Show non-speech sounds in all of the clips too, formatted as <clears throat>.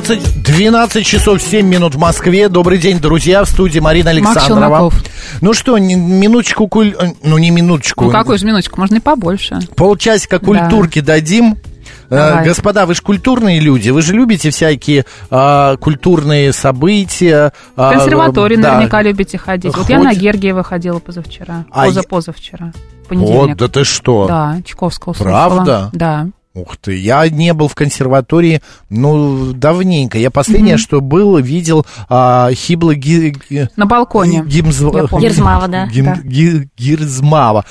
12, 12 часов 7 минут в Москве. Добрый день, друзья, в студии Марина Александрова. Ну что, минуточку, куль... э, ну не минуточку, Ну, какую же минуточку, можно и побольше. полчасика культурки дадим. Э, Давай. Господа, вы же культурные люди, вы же любите всякие а, культурные события. В а, консерватории да. наверняка любите ходить. Вот я Хоть- на Гергиева ходила позавчера. А Поза-позавчера. Вот, Понедельник. да ты что? Да, Чайковского слушала. Правда? Да. Ух ты, я не был в консерватории, ну, давненько. Я последнее, что был, видел а, Хибла ги- ги- На балконе. Гимз-. Гирзмава, да. Гим- Да. Ги- Гирзмава.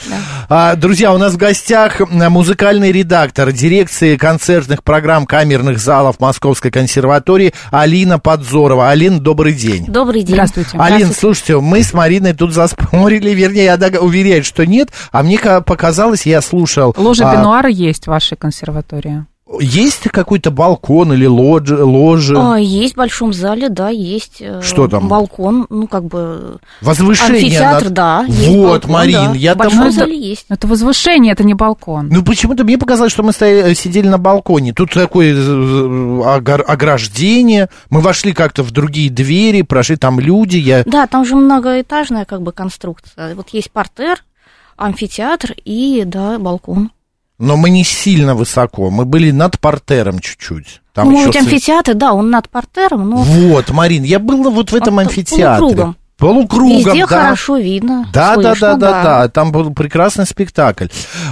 А, друзья, у нас в гостях музыкальный редактор дирекции концертных программ камерных залов Московской консерватории Алина Подзорова. Алин, добрый день. Добрый день. Здравствуйте. Алин, слушайте, мы с Мариной тут заспорили, вернее, я уверяю, что нет, а мне ка- показалось, я слушал... Ложа а, пенуара есть в вашей консерватории. Есть какой-то балкон или лоджи, ложи? А, есть в большом зале, да, есть. э, Что там? Балкон, ну, как бы... Возвышение. Амфитеатр, над- да. есть Вот, балкон, Марин, да. я В там... большом зале есть. Это возвышение, это не балкон. Ну, почему-то мне показалось, что мы стояли, сидели на балконе. Тут такое э, ограждение. Мы вошли как-то в другие двери, прошли там люди. Я... Да, там же многоэтажная, как бы, конструкция. Вот есть портер, амфитеатр и, да, балкон. Но мы не сильно высоко. Мы были над портером чуть-чуть. Там ну, еще амфитеатр, да, он над портером, но Вот, Марин, я был вот в этом Он амфитеатре. полукругом. Полукругом, везде да. хорошо видно. Да, да, слышно, да, да, да, там был прекрасный спектакль.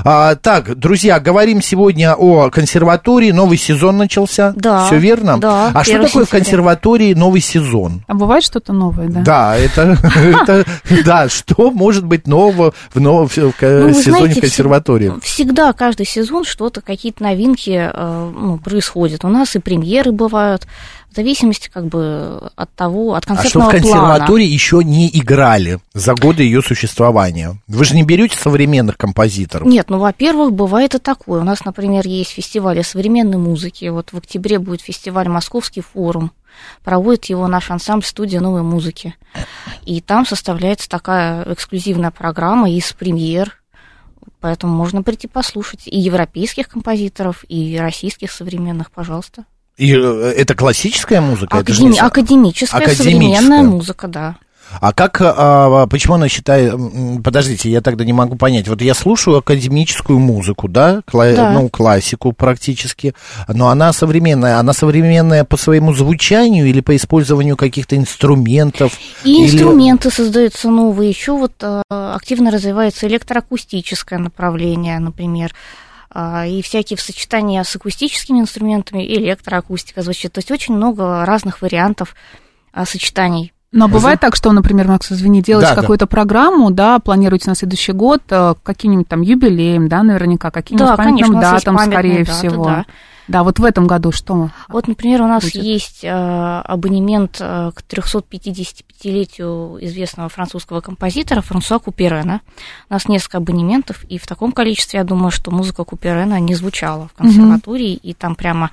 А, так, друзья, говорим сегодня о консерватории. Новый сезон начался. Да, Все верно? да, А что 1 такое в консерватории новый сезон? А бывает что-то новое, да? Да, это, <laughs> да, что может быть нового в новом в Ну, сезоне консерватории? всег- Всегда, каждый сезон что-то, какие-то новинки э, ну, происходят. У нас и премьеры бывают, в зависимости как бы от того, от А что в концертного плана. консерватории еще не играли за годы ее существования? Вы же не берете современных композиторов? Нет, ну, во-первых, бывает и такое. У нас, например, есть фестивали современной музыки. Вот в октябре будет фестиваль «Московский форум». Проводит его наш ансамбль «Студия новой музыки». И там составляется такая эксклюзивная программа из премьер. Поэтому можно прийти послушать и европейских композиторов, и российских современных, пожалуйста. И э, это классическая музыка? Это Академи- не со- Академическая, Академическая. современная музыка, да. А как, а, почему она считает, подождите, я тогда не могу понять, вот я слушаю академическую музыку, да, Кла- Да. ну, классику практически, но она современная, она современная по своему звучанию или по использованию каких-то инструментов? И Или- инструменты создаются новые. Еще вот э, активно развивается электроакустическое направление, например, а, и всякие в сочетании с акустическими инструментами электроакустика звучит. То есть очень много разных вариантов а, сочетаний. Но бывает так, что, например, Макс, извини, делаете Да, да. какую-то программу, да, планируете на следующий год э, каким-нибудь там юбилеем, да, наверняка, каким-нибудь Да, памятным конечно, датам, памятные скорее даты, всего. да. Да, вот в этом году что? Вот, например, у нас Будет. есть э, абонемент э, к 355-летию известного французского композитора Франсуа Куперена. У нас несколько абонементов, и в таком количестве, я думаю, что музыка Куперена не звучала в консерватории, и там прямо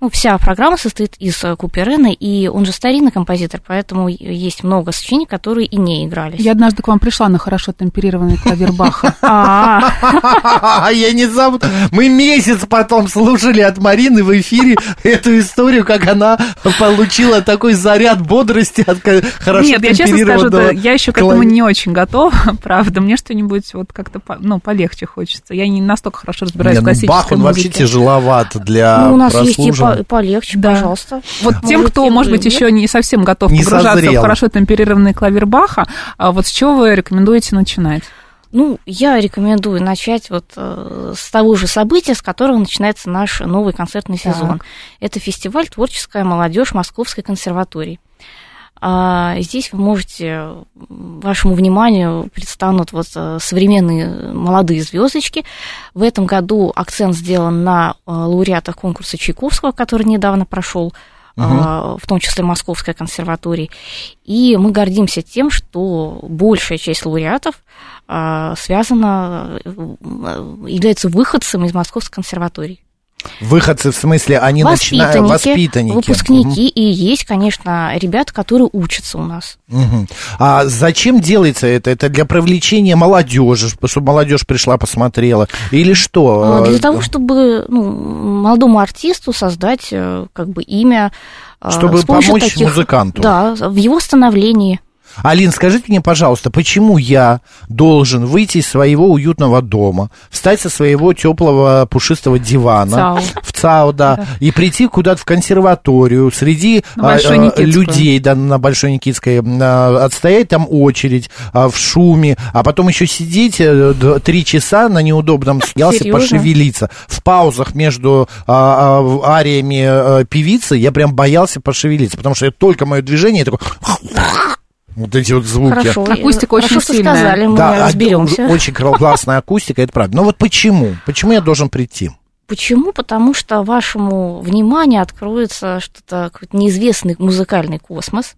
ну, вся программа состоит из э, Куперена, и он же старинный композитор, поэтому есть много сочинений, которые и не игрались. Я однажды к вам пришла на хорошо темперированный клавир Баха. <laughs> А, Я не забуду. Мы месяц потом слушали от Марины в эфире эту историю, как она получила такой заряд бодрости от хорошо Нет, я честно скажу, я еще к этому не очень готова, <laughs> правда. Мне что-нибудь вот как-то ну, полегче хочется. Я не настолько хорошо разбираюсь в ну, классической Бах, он вообще тяжеловат для ну, по- полегче, Да. пожалуйста. Вот тем, Можете кто, может быть, еще не совсем готов Не погружаться созрел. в хорошо темперированный клавир Баха, а вот с чего вы рекомендуете начинать? Ну, я рекомендую начать вот э, с того же события, с которого начинается наш новый концертный Так. сезон. Это фестиваль «Творческая молодежь Московской консерватории». А, Здесь вы можете, вашему вниманию предстанут вот э, современные молодые звездочки. В этом году акцент сделан на э, лауреатах конкурса Чайковского, который недавно прошел, а, в том числе Московской консерватории. И мы гордимся тем, что большая часть лауреатов а, связана, э, является выходцем из Московской консерватории. Выходцы, в смысле, они начинают... Воспитанники, выпускники, угу. и есть, конечно, ребята, которые учатся у нас. Угу. А зачем делается это? Это для привлечения молодежи, чтобы молодежь пришла, посмотрела? Или что? Для того, чтобы ну, молодому артисту создать э, как бы имя. Э, чтобы помочь таких, музыканту. Да, в его становлении. Алин, скажите мне, пожалуйста, почему я должен выйти из своего уютного дома, встать со своего теплого пушистого дивана ЦАУ. в ЦАУ, да, да, и прийти куда-то в консерваторию среди а, людей, да, на Большой Никитской, а, отстоять там очередь а, в шуме, а потом еще сидеть а, три часа на неудобном <laughs> снялся пошевелиться. В паузах между а, ариями а, певицы я прям боялся пошевелиться, потому что только мое движение такое вот эти вот звуки. Хорошо, акустика очень хорошо, сильная. сказали, мы да, разберемся. <laughs> Очень классная акустика, это правда. Но вот почему? Почему я должен прийти? Почему? Потому что вашему вниманию откроется что-то, какой-то неизвестный музыкальный космос,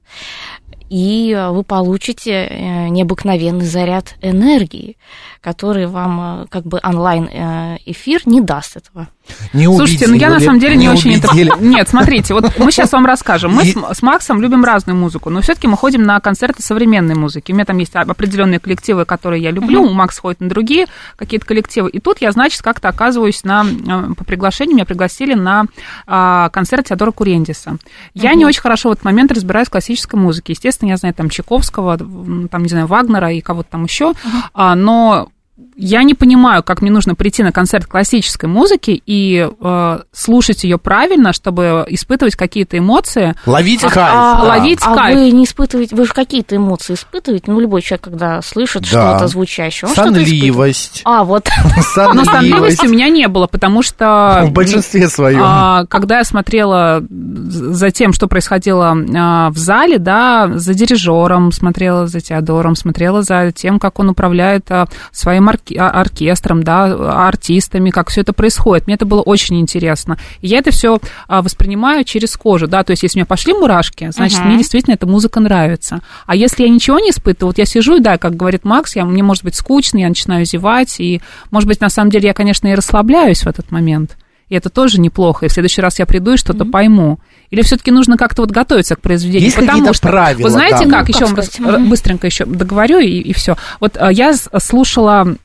и вы получите э, необыкновенный заряд энергии, который вам э, как бы онлайн э, эфир не даст этого. Не Слушайте, ну я на самом деле не, не очень это... <laughs> Нет, смотрите, вот мы сейчас вам расскажем. Мы и... с, Максом любим разную музыку, но все-таки мы ходим на концерты современной музыки. У меня там есть определенные коллективы, которые я люблю, у Макса ходит на другие какие-то коллективы. И тут я, значит, как-то оказываюсь на... Э, по приглашению меня пригласили на а, концерт Теодора Курендиса. Я uh-huh. не очень хорошо в этот момент разбираюсь в классической музыке. Естественно, я знаю там Чайковского, там, не знаю, Вагнера и кого-то там еще, uh-huh. а, но я не понимаю, как мне нужно прийти на концерт классической музыки и э, слушать ее правильно, чтобы испытывать какие-то эмоции. Ловить а, кайф. А, ловить а кайф. вы не испытываете, вы же какие-то эмоции испытываете? Ну, любой человек, когда слышит да. что-то звучащее, он Сонливость. А, вот. Но сонливости у меня не было, потому что... <laughs> В большинстве своем. А, когда я смотрела за тем, что происходило а, в зале, да, за дирижером, смотрела за Теодором, смотрела за тем, как он управляет а, своим орке- а, оркестром, да, артистами, как все это происходит. Мне это было очень интересно. И я это все а, воспринимаю через кожу, да, то есть если мне пошли мурашки, значит, uh-huh. мне действительно эта музыка нравится. А если я ничего не испытываю, вот я сижу, да, как говорит Макс, я, мне может быть скучно, я начинаю зевать, и, может быть, на самом деле я, конечно, и расслабляюсь в этот момент. И это тоже неплохо. И в следующий раз я приду и что-то mm-hmm. пойму. Или все-таки нужно как-то вот готовиться к произведению? Есть Потому что, правила, вы знаете, да. как, ну, еще как вам сказать? быстренько еще договорю и, и все. Вот а, я слушала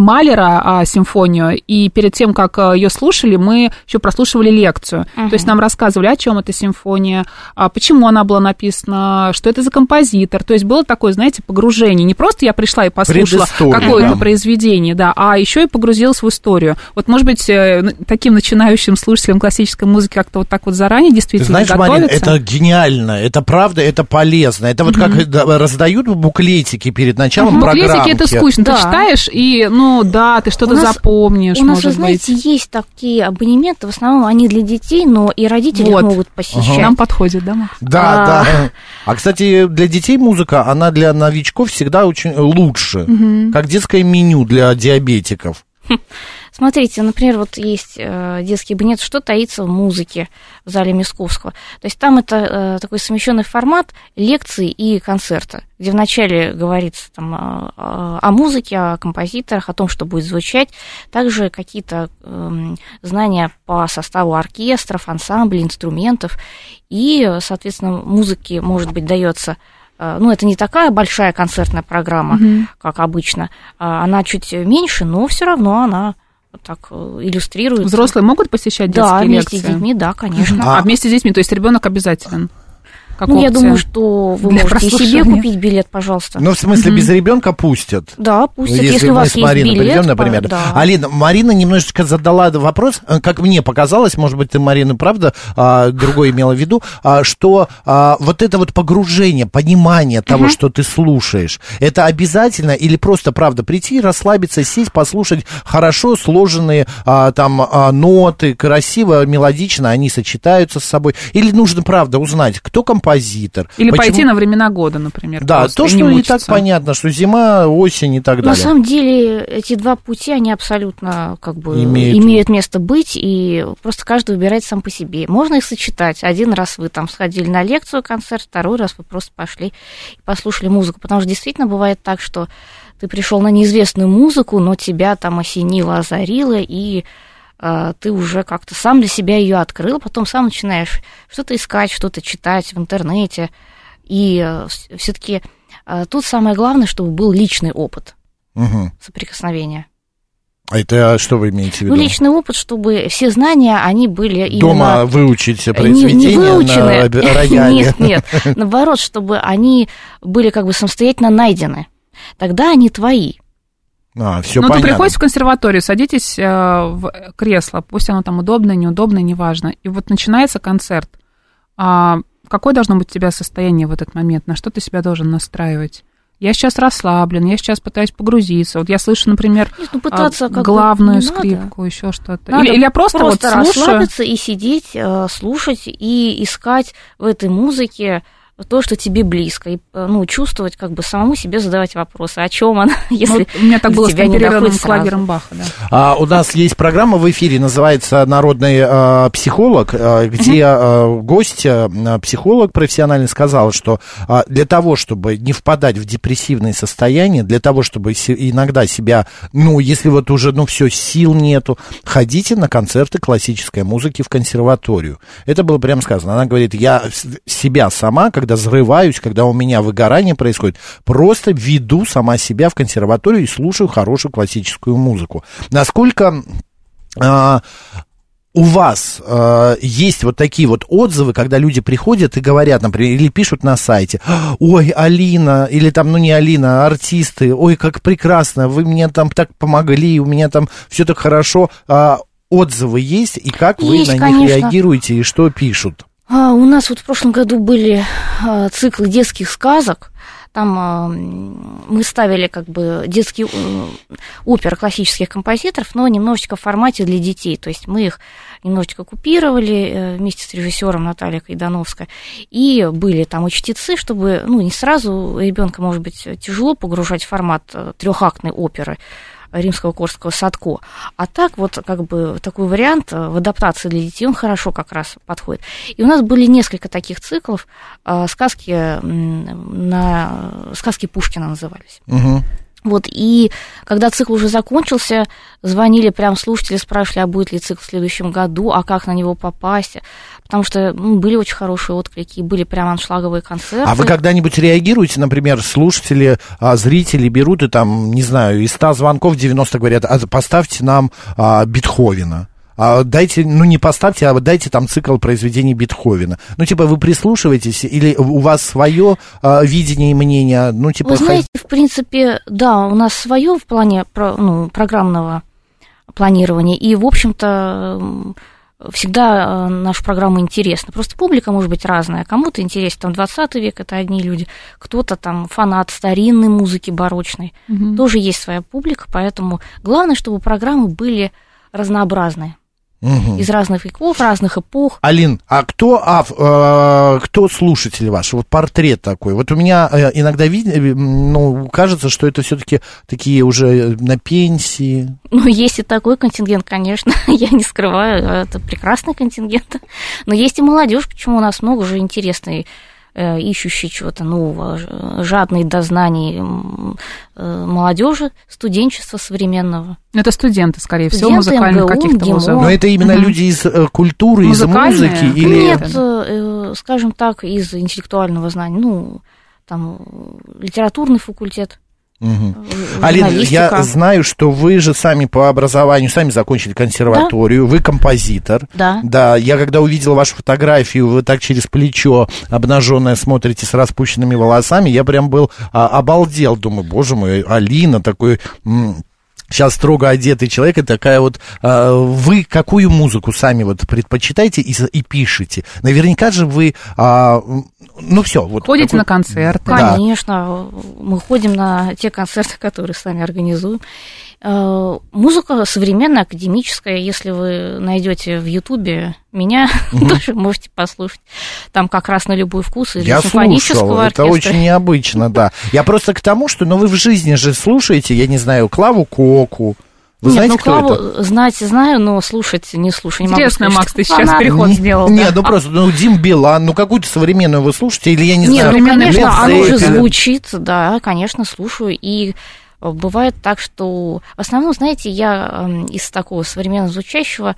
Малера а, симфонию, и перед тем, как а, ее слушали, мы еще прослушивали лекцию. Uh-huh. То есть нам рассказывали, о чем эта симфония, а, почему она была написана, что это за композитор. То есть было такое, знаете, погружение. Не просто я пришла и послушала какое-то да. произведение, да, а еще и погрузилась в историю. Вот, может быть, э, таким начинающим слушателям классической музыки как-то вот так вот заранее действительно Ты знаешь, Марин, это гениально, это правда, это полезно. Это вот uh-huh. как раздают буклетики перед началом uh-huh. программки. Буклетики это скучно. Да. Ты читаешь, и, ну, ну, да, ты что-то запомнишь, У нас, может вы знаете, быть. есть такие абонементы, в основном они для детей, но и родители вот. могут посещать. Ага. Нам подходит, да, Макс? Да, а... да. А, кстати, для детей музыка, она для новичков всегда очень лучше, угу. как детское меню для диабетиков. <laughs> Смотрите, например, вот есть э, детский кабинет, что таится в музыке в зале Мисковского. То есть там это э, такой совмещенный формат лекции и концерта, где вначале говорится там, о, о музыке, о композиторах, о том, что будет звучать, также какие-то э, знания по составу оркестров, ансамблей, инструментов, и, соответственно, музыке, может быть, дается ну, это не такая большая концертная программа, угу. как обычно. Она чуть меньше, но все равно она так э, иллюстрирует. Взрослые могут посещать детские да, лекции? Да, вместе с детьми, да, конечно. А, а вместе с детьми, то есть ребенок обязателен? Как ну, опция. я думаю, что вы можете себе купить билет, пожалуйста. Ну, в смысле, mm-hmm. без ребенка пустят? Да, пустят, если, если у вас с Мариной есть билет. Придем, например. Да. Алина, Марина немножечко задала вопрос, э, как мне показалось, может быть, ты, Марина, правда, а, другое имела в виду, а, что а, вот это вот погружение, понимание того, mm-hmm. что ты слушаешь, это обязательно или просто, правда, прийти, расслабиться, сесть, послушать хорошо сложенные а, там а, ноты, красиво, мелодично, они сочетаются с собой, или нужно, правда, узнать, кто композитор, композитор. Или Почему? пойти на времена года, например. Да, то, что и, и так понятно, что зима, осень и так далее. На самом деле эти два пути, они абсолютно как бы имеют, имеют место быть, и просто каждый выбирает сам по себе. Можно их сочетать. Один раз вы там сходили на лекцию, концерт, второй раз вы просто пошли и послушали музыку. Потому что действительно бывает так, что ты пришел на неизвестную музыку, но тебя там осенило, озарило, и ты уже как-то сам для себя ее открыл, потом сам начинаешь что-то искать, что-то читать в интернете. И э, все-таки э, тут самое главное, чтобы был личный опыт Мгм. соприкосновения. А это что вы имеете в виду? Ну, личный опыт, чтобы все знания, они были именно... Дома выучить не, произведение не выучены. на <laughs> рояле. Нет, нет. Наоборот, чтобы они были как бы самостоятельно найдены. Тогда они твои. А, все Ну, ты понятно. приходите в консерваторию, садитесь э, в кресло, пусть оно там удобное, неудобное, неважно. И вот начинается концерт. А какое должно быть у тебя состояние в этот момент? На что ты себя должен настраивать? Я сейчас расслаблен, я сейчас пытаюсь погрузиться. Вот я слышу, например, Нет, ну, пытаться а, как бы главную надо. скрипку, еще что-то. Надо Или, или я просто, просто вот слушаю. расслабиться и сидеть, э, слушать и искать в этой музыке то, что тебе близко, и э, ну, чувствовать, как бы самому себе задавать вопросы, о чем она, Ну, <laughs> если вот у меня так было с тебя не доходит сразу. клагером Баха, да. А, у нас есть программа в эфире, называется «Народный э, психолог», э, где э, гость, э, психолог профессиональный, сказал, что э, для того, чтобы не впадать в депрессивное состояние, для того, чтобы се- иногда себя, ну, если вот уже, ну, все, сил нету, ходите на концерты классической музыки в консерваторию. Это было прямо сказано. Она говорит, я с- себя сама, когда взрываюсь, когда у меня выгорание происходит, просто веду сама себя в консерваторию и слушаю хорошую классическую музыку. Насколько а, у вас э, есть вот такие вот отзывы, когда люди приходят и говорят, например, или пишут на сайте, ой, Алина, или там, ну не Алина, а артисты, ой, как прекрасно, вы мне там так помогли, у меня там все так хорошо. А, отзывы есть, и как вы Есть, на них конечно. реагируете, и что пишут? А, у нас вот в прошлом году были а, циклы детских сказок. Там а, мы ставили как бы детские э, оперы классических композиторов, но немножечко в формате для детей. То есть мы их немножечко купировали э, вместе с режиссером Натальей Кайдановской. И были там и чтобы ну, не сразу ребенка, может быть, тяжело погружать в формат трехактной оперы римского Корского Садко. А так вот как бы такой вариант э, в адаптации для детей, он хорошо как раз подходит. И у нас были несколько таких циклов, э, сказки на сказки Пушкина назывались. Мгм. Вот, и когда цикл уже закончился, звонили прям слушатели, спрашивали, а будет ли цикл в следующем году, а как на него попасть, потому что ну, были очень хорошие отклики, были прям аншлаговые концерты. А вы когда-нибудь реагируете, например, слушатели, а, зрители берут и там, не знаю, из 100 звонков 90 говорят, а поставьте нам а, Бетховена. А дайте, ну не поставьте, а дайте там цикл произведений Бетховена. Ну, типа, вы прислушиваетесь, или у вас свое а, видение и мнение, ну, типа... Вы хай- знаете, в принципе, да, у нас свое в плане про- ну, программного планирования, и, в общем-то, всегда э, наша программа интересна. Просто публика может быть разная. Кому-то интересен там 20 век, это одни люди, кто-то там фанат старинной музыки барочной. Мгм. Тоже есть своя публика, поэтому главное, чтобы программы были разнообразные. Мгм. Из разных веков, разных эпох. Алин, а кто, ав- э, кто слушатель ваш? Вот портрет такой. Вот у меня э, иногда вид- э, ну, кажется, что это все-таки такие уже на пенсии. Ну, есть и такой контингент, конечно, <laughs> я не скрываю, это прекрасный контингент. Но есть и молодежь, почему у нас много же интересной э, ищущей чего-то нового, ж- жадной до знаний э, молодежи, студенчества современного. Это студенты, скорее всего, Студенты, музыкальных МГУ, каких-то вузов. Но это именно Мгм. люди из э, культуры, из музыки или... Нет, э, э, скажем так, из интеллектуального знания, ну, там, э, литературный факультет, Э, Алина, я знаю, что вы же сами по образованию, сами закончили консерваторию, вы композитор. Да. Да, я когда увидел вашу фотографию, вы так через плечо обнаженная смотрите с распущенными волосами, я прям был а, обалдел, думаю, боже мой, Алина такой... м, Сейчас строго одетый человек, и такая вот, а, вы какую музыку сами вот предпочитаете и, и пишете? Наверняка же вы, а, ну все, вот. Ходите какой- на концерты. Да. Конечно, мы ходим на те концерты, которые сами организуем. Э, Музыка современная, академическая. Если вы найдете в Ютубе меня, <laughs> тоже можете послушать. Там как раз на любой вкус. Из Я симфонического слушал, это оркестра. очень необычно, да. Я просто к тому, что, ну, вы в жизни же слушаете, я не знаю, Клаву Коку. Вы Нет, знаете, ну кто Клаву это? знать знаю, но слушать не слушаю. Не могу Интересно, сказать, Макс, ты сейчас фанат. переход Не- сделал. Нет, да? ну просто, ну, Дим Билан, ну, какую-то современную вы слушаете, или я не Нет, знаю. ну, современный конечно, оно уже звучит, да, конечно, слушаю. И Бывает так, что в основном, знаете, я из такого современного звучащего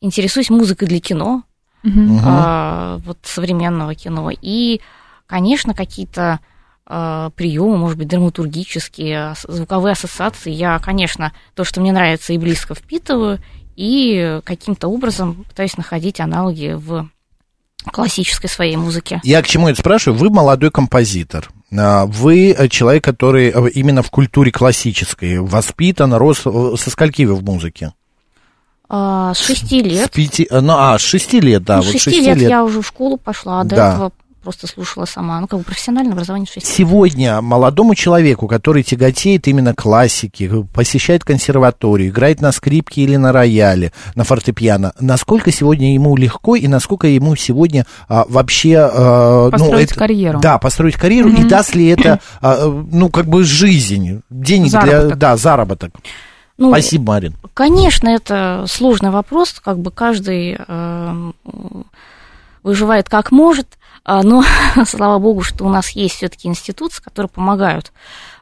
интересуюсь музыкой для кино, угу. а, вот современного кино. И, конечно, какие-то а, приемы, может быть, драматургические, звуковые ассоциации. Я, конечно, то, что мне нравится, и близко впитываю, и каким-то образом пытаюсь находить аналоги в классической своей музыке. Я к чему это спрашиваю? Вы молодой композитор. А, вы человек, который э, именно в культуре классической воспитан, рос. Э, со скольки вы в музыке? А, с шести лет. С пяти, ну, а, с шести лет, да. Ну, вот шести лет, лет я уже в школу пошла, а до да. этого просто слушала сама. Ну, как бы профессиональное образование 6 Сегодня молодому человеку, который тяготеет именно классики, посещает консерваторию, играет на скрипке или на рояле, на фортепиано, насколько сегодня ему легко и насколько ему сегодня а, вообще... А, построить ну, это, карьеру. Да, построить карьеру, mm-hmm. и даст ли это, <clears throat> а, ну, как бы жизнь, денег заработок. для... Да, заработок. Ну, Спасибо, Марин. Конечно, это сложный вопрос, как бы каждый э, выживает как может, но <laughs> слава богу, что у нас есть все-таки институты, которые помогают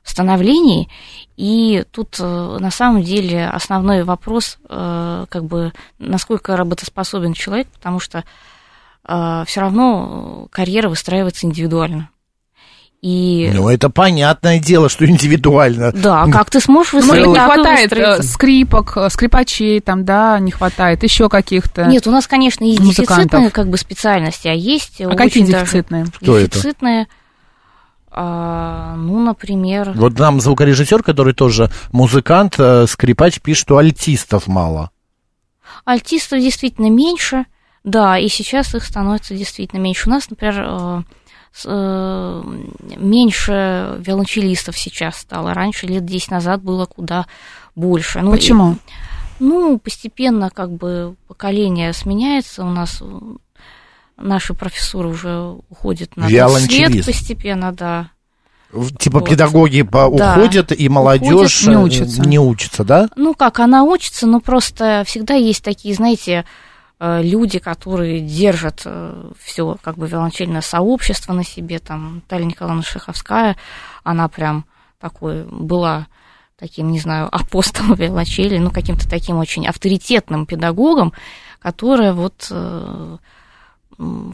в становлении, и тут э, на самом деле основной вопрос, э, как бы, насколько работоспособен человек, потому что э, все равно карьера выстраивается индивидуально. И... Ну, это понятное дело, что индивидуально. Да, как ты сможешь выстроить? Ну, не хватает э, скрипок, э, скрипачей там, да, не хватает, еще каких-то Нет, у нас, конечно, есть музыкантов. дефицитные как бы специальности, а есть А какие дефицитные? Кто дефицитные, это? А, ну, например... Вот нам звукорежиссер, который тоже музыкант, э, скрипач, пишет, что альтистов мало. Альтистов действительно меньше, да, и сейчас их становится действительно меньше. У нас, например, меньше виолончелистов сейчас стало. Раньше, лет 10 назад, было куда больше. Ну, Почему? И, ну, постепенно как бы поколение сменяется. У нас наши профессуры уже уходят на свет постепенно, да. Типа вот. педагоги по да. уходят, и молодежь не учится. не учится, да? Ну как, она учится, но просто всегда есть такие, знаете, Э, люди, которые держат э, все как бы виолончельное сообщество на себе, там Наталья Николаевна Шеховская, она прям такой была таким, не знаю, апостолом <laughs> виолончели, ну, каким-то таким очень авторитетным педагогом, которая вот э,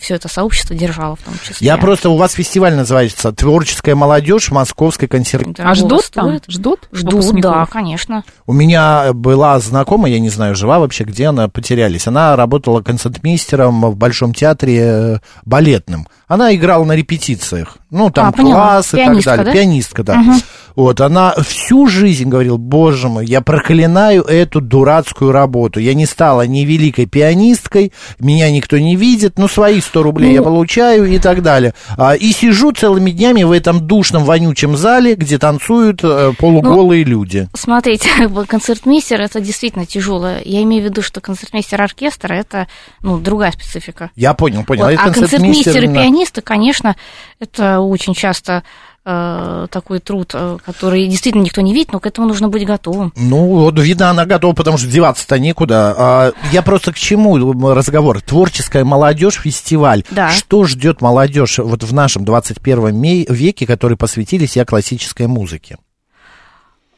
все это сообщество держало в том числе. Я просто, у вас фестиваль называется «Творческая молодежь Московской консерватории». А ждут стоит. там? Ждут? Ждут, да, конечно. У меня была знакомая, я не знаю, жива вообще, где она, потерялись. Она работала концертмейстером в Большом театре э, балетным. Она играла на репетициях. Ну, там а, класс и так далее. Да? Пианистка, да. Угу. Вот, она всю жизнь говорила, боже мой, я проклинаю эту дурацкую работу. Я не стала ни великой пианисткой, меня никто не видит, ну, свои 100 рублей ну... я получаю и так далее. А, и сижу целыми днями в этом душном, вонючем зале, где танцуют э, полуголые ну, люди. Смотрите, <laughs> концертмейстер это действительно тяжело. Я имею в виду, что концертмейстер оркестра это, ну, другая специфика. Я понял, понял. Вот, а концертмейстер и пианисты, конечно, это очень часто Э, такой труд, э, который действительно никто не видит, но к этому нужно быть готовым. Ну, вот видно, она готова, потому что деваться-то некуда. А, я просто к чему разговор? Творческая молодежь, фестиваль. Да. Что ждет молодежь вот в нашем 21 веке, который посвятили себя классической музыке?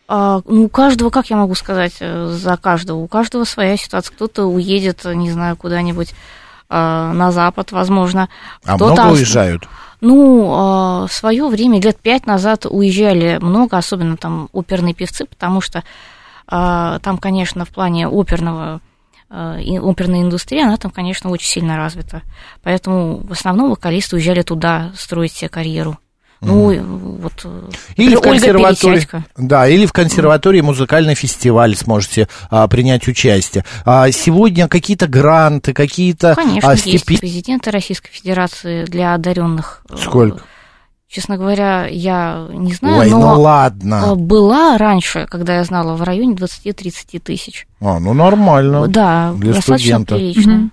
А, ну, у каждого, как я могу сказать, э, за каждого, у каждого своя ситуация. Кто-то уедет, не знаю, куда-нибудь на запад, возможно. А много уезжают? Ну, а, в свое время, лет пять назад, уезжали много, особенно там оперные певцы, потому что а, там, конечно, в плане оперного а, оперной индустрии, она там, конечно, очень сильно развита. Поэтому в основном вокалисты уезжали туда строить себе карьеру. Ну, вот э, или в консерватории, да, или в консерватории музыкальный фестиваль сможете а, принять участие. А, сегодня какие-то гранты, какие-то Конечно, а, стипи... есть президенты Российской Федерации для одаренных. Э, Сколько? Честно говоря, я не знаю, Ой, но ну ладно. была раньше, когда я знала, в районе 20-30 тысяч. А, ну нормально. Да, для достаточно студента. прилично. Угу.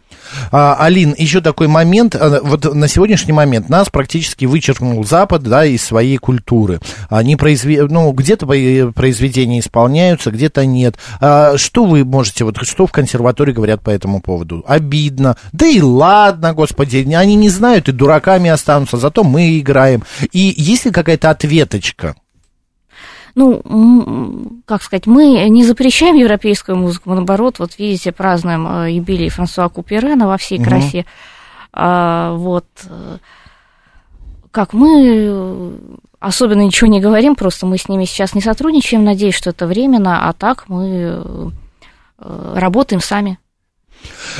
А, Алин, еще такой момент. А, вот на сегодняшний момент нас практически вычеркнул Запад, да, из своей культуры. Они произве... ну, где-то произведения исполняются, где-то нет. А, что вы можете, вот что в консерватории говорят по этому поводу? Обидно. Да и ладно, господи, они не знают и дураками останутся, зато мы играем. И есть ли какая-то ответочка? Ну, как сказать, мы не запрещаем европейскую музыку, мы, наоборот, вот видите, празднуем э, юбилей Франсуа Куперена во всей красе. Угу. А, вот. Э, как мы особенно ничего не говорим, просто мы с ними сейчас не сотрудничаем, надеюсь, что это временно, а так мы работаем сами.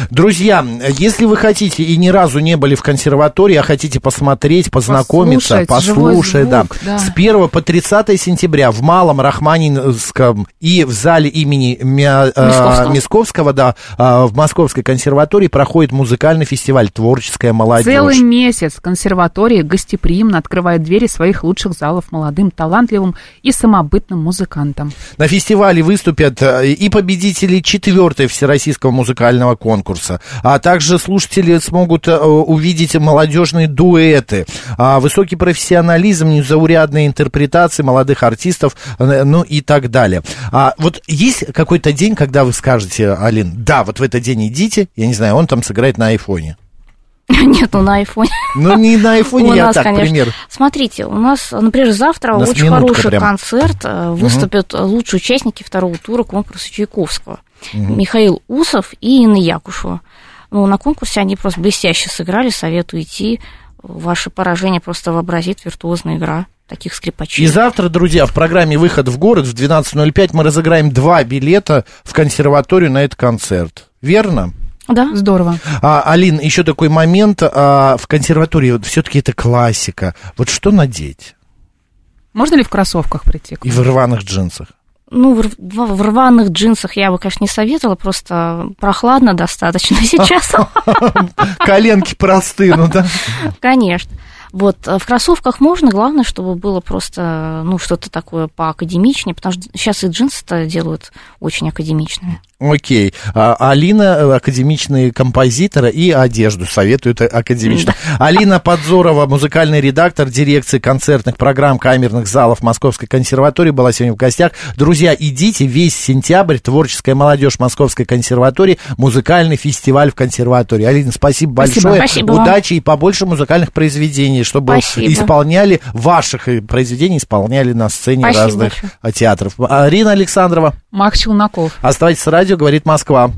Друзья, если вы хотите и ни разу не были в консерватории, а хотите посмотреть, познакомиться, послушать, звук, да, да, с 1 по 30 сентября в Малом Рахманинском и в зале имени Мя, э, Мисковского, Мисковского да, э, в Московской консерватории проходит музыкальный фестиваль «Творческая молодежь». Целый месяц консерватория гостеприимно открывает двери своих лучших залов молодым, талантливым и самобытным музыкантам. На фестивале выступят э, и победители 4 Всероссийского музыкального конкурса, а также слушатели смогут увидеть молодежные дуэты, а высокий профессионализм, незаурядные интерпретации молодых артистов, ну и так далее. А вот есть какой-то день, когда вы скажете, Алин, да, вот в этот день идите, я не знаю, он там сыграет на айфоне. <laughs> Нет, ну на айфоне. Ну не на айфоне, я так, конечно. пример. Смотрите, у нас, например, завтра очень хороший прям. концерт. Э, выступят угу. лучшие участники второго тура конкурса Чайковского. Угу. Михаил Усов и Инна Якушева. Ну, на конкурсе они просто блестяще сыграли, советую идти. Ваше поражение просто вообразит виртуозная игра таких скрипачей. И завтра, друзья, в программе «Выход в город» в 12.05 мы разыграем два билета в консерваторию на этот концерт. Верно? Да. Здорово. А, Алин, еще такой момент. А, в консерватории вот все-таки это классика. Вот что надеть? Можно ли в кроссовках прийти? И в рваных джинсах? Ну, в, в рваных джинсах я бы, конечно, не советовала, просто прохладно достаточно <laughs> сейчас. <laughs> Коленки просты, ну да? Конечно. Вот, э, в кроссовках можно, главное, чтобы было просто, ну, что-то такое поакадемичнее, потому что сейчас и джинсы-то делают очень академичными. Окей. А, Алина, э, академичный композитор, и одежду советует академично. Да. Алина Подзорова, музыкальный редактор дирекции концертных программ камерных залов Московской консерватории, была сегодня в гостях. Друзья, идите весь сентябрь, творческая молодежь Московской консерватории, музыкальный фестиваль в консерватории. Алина, спасибо большое. Спасибо. Удачи и побольше музыкальных произведений, чтобы спасибо. исполняли, ваших произведений исполняли на сцене спасибо разных большое. театров. Арина Александрова. Мах Челноков. Оставайтесь с радио «Говорит Москва».